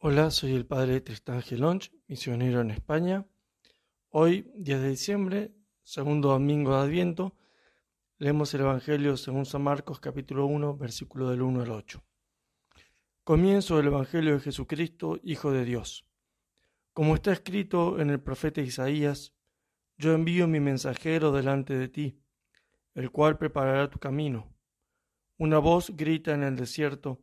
Hola, soy el padre Tristán Gelonch, misionero en España. Hoy, 10 de diciembre, segundo domingo de Adviento, leemos el Evangelio según San Marcos capítulo 1, versículo del 1 al 8. Comienzo del Evangelio de Jesucristo, Hijo de Dios. Como está escrito en el profeta Isaías, yo envío mi mensajero delante de ti, el cual preparará tu camino. Una voz grita en el desierto,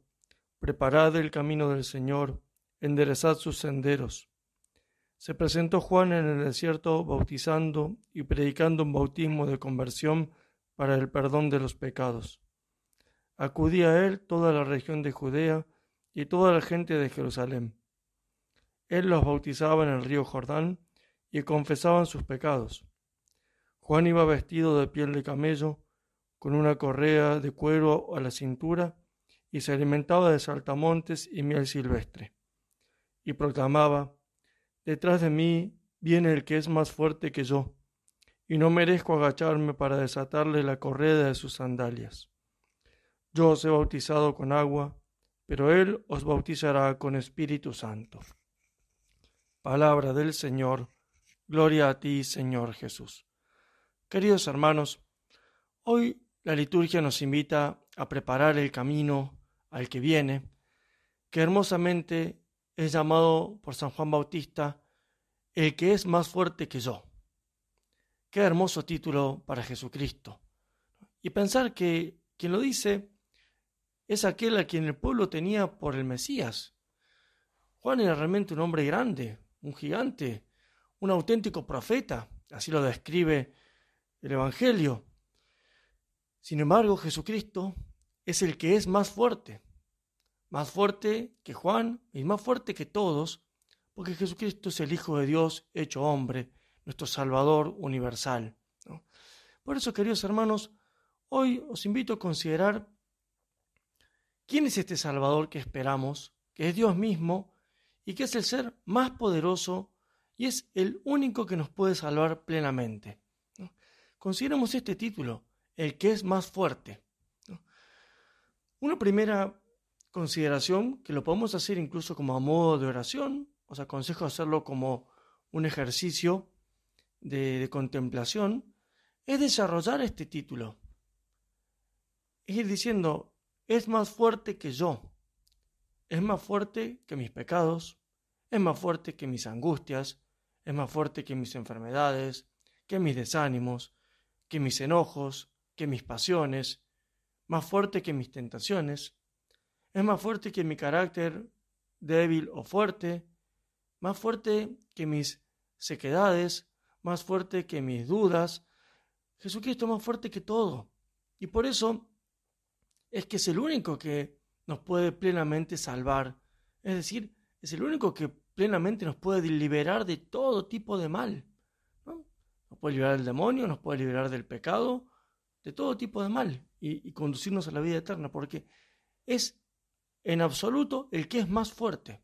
preparad el camino del Señor, enderezad sus senderos. Se presentó Juan en el desierto bautizando y predicando un bautismo de conversión para el perdón de los pecados. Acudía a él toda la región de Judea y toda la gente de Jerusalén. Él los bautizaba en el río Jordán y confesaban sus pecados. Juan iba vestido de piel de camello, con una correa de cuero a la cintura, y se alimentaba de saltamontes y miel silvestre y proclamaba, Detrás de mí viene el que es más fuerte que yo, y no merezco agacharme para desatarle la correa de sus sandalias. Yo os he bautizado con agua, pero él os bautizará con Espíritu Santo. Palabra del Señor, gloria a ti, Señor Jesús. Queridos hermanos, hoy la liturgia nos invita a preparar el camino al que viene, que hermosamente es llamado por San Juan Bautista el que es más fuerte que yo. Qué hermoso título para Jesucristo. Y pensar que quien lo dice es aquel a quien el pueblo tenía por el Mesías. Juan era realmente un hombre grande, un gigante, un auténtico profeta, así lo describe el Evangelio. Sin embargo, Jesucristo es el que es más fuerte más fuerte que Juan y más fuerte que todos, porque Jesucristo es el Hijo de Dios hecho hombre, nuestro Salvador universal. Por eso, queridos hermanos, hoy os invito a considerar quién es este Salvador que esperamos, que es Dios mismo y que es el ser más poderoso y es el único que nos puede salvar plenamente. Consideremos este título, el que es más fuerte. Una primera consideración que lo podemos hacer incluso como a modo de oración, os aconsejo hacerlo como un ejercicio de, contemplación, es desarrollar este título. Es ir diciendo, es más fuerte que yo, es más fuerte que mis pecados, es más fuerte que mis angustias, es más fuerte que mis enfermedades, que mis desánimos, que mis enojos, que mis pasiones, más fuerte que mis tentaciones, es más fuerte que mi carácter débil o fuerte, más fuerte que mis sequedades, más fuerte que mis dudas. Jesucristo es más fuerte que todo. Y por eso es que es el único que nos puede plenamente salvar. Es decir, es el único que plenamente nos puede liberar de todo tipo de mal. Nos puede liberar del demonio, nos puede liberar del pecado, de todo tipo de mal y, y conducirnos a la vida eterna, porque es en absoluto el que es más fuerte.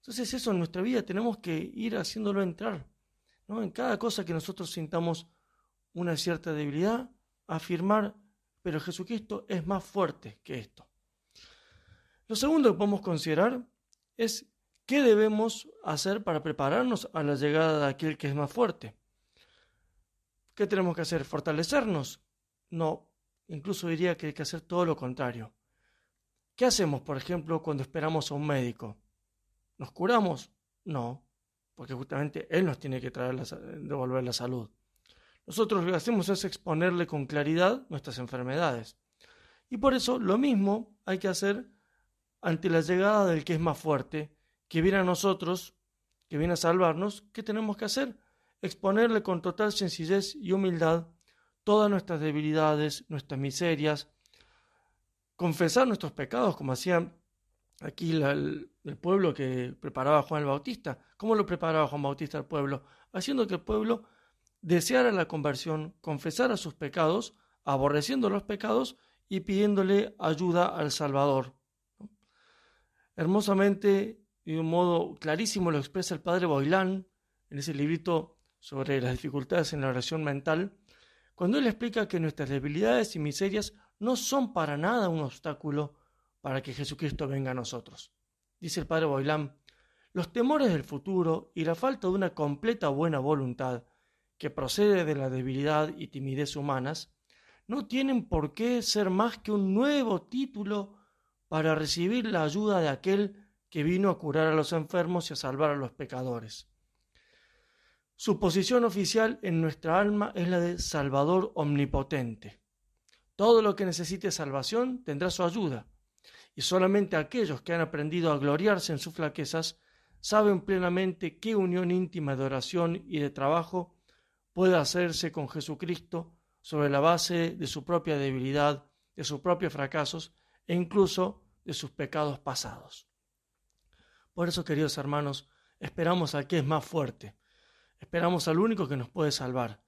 Entonces eso en nuestra vida tenemos que ir haciéndolo entrar. ¿no? En cada cosa que nosotros sintamos una cierta debilidad, afirmar, pero Jesucristo es más fuerte que esto. Lo segundo que podemos considerar es qué debemos hacer para prepararnos a la llegada de aquel que es más fuerte. ¿Qué tenemos que hacer? ¿Fortalecernos? No, incluso diría que hay que hacer todo lo contrario. ¿Qué hacemos, por ejemplo, cuando esperamos a un médico? ¿Nos curamos? No, porque justamente Él nos tiene que traer devolver la salud. Nosotros lo que hacemos es exponerle con claridad nuestras enfermedades. Y por eso lo mismo hay que hacer ante la llegada del que es más fuerte, que viene a nosotros, que viene a salvarnos. ¿Qué tenemos que hacer? Exponerle con total sencillez y humildad todas nuestras debilidades, nuestras miserias, confesar nuestros pecados, como hacía aquí el, pueblo que preparaba Juan el Bautista. ¿Cómo lo preparaba Juan Bautista al pueblo? Haciendo que el pueblo deseara la conversión, confesara sus pecados, aborreciendo los pecados y pidiéndole ayuda al Salvador. Hermosamente y de un modo clarísimo lo expresa el padre Boilán en ese librito sobre las dificultades en la oración mental, cuando él explica que nuestras debilidades y miserias no son para nada un obstáculo para que Jesucristo venga a nosotros. dice el padre Boilán, los temores del futuro y la falta de una completa buena voluntad, que procede de la debilidad y timidez humanas, no tienen por qué ser más que un nuevo título para recibir la ayuda de aquel que vino a curar a los enfermos y a salvar a los pecadores. Su posición oficial en nuestra alma es la de Salvador omnipotente. Todo lo que necesite salvación tendrá su ayuda, y solamente aquellos que han aprendido a gloriarse en sus flaquezas saben plenamente qué unión íntima de oración y de trabajo puede hacerse con Jesucristo sobre la base de su propia debilidad, de sus propios fracasos e incluso de sus pecados pasados. Por eso, queridos hermanos, esperamos al que es más fuerte, esperamos al único que nos puede salvar.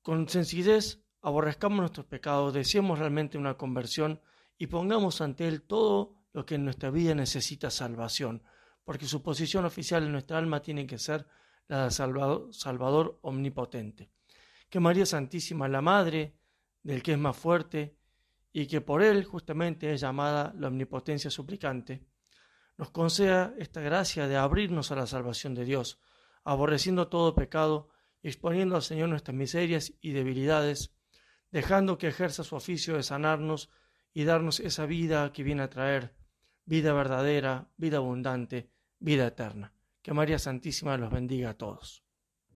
Con sencillez, aborrezcamos nuestros pecados, deseemos realmente una conversión y pongamos ante Él todo lo que en nuestra vida necesita salvación, porque su posición oficial en nuestra alma tiene que ser la de Salvador, Salvador omnipotente. Que María Santísima, la Madre del que es más fuerte, y que por Él justamente es llamada la omnipotencia suplicante, nos conceda esta gracia de abrirnos a la salvación de Dios, aborreciendo todo pecado exponiendo al Señor nuestras miserias y debilidades, dejando que ejerza su oficio de sanarnos y darnos esa vida que viene a traer, vida verdadera, vida abundante, vida eterna. Que María Santísima los bendiga a todos.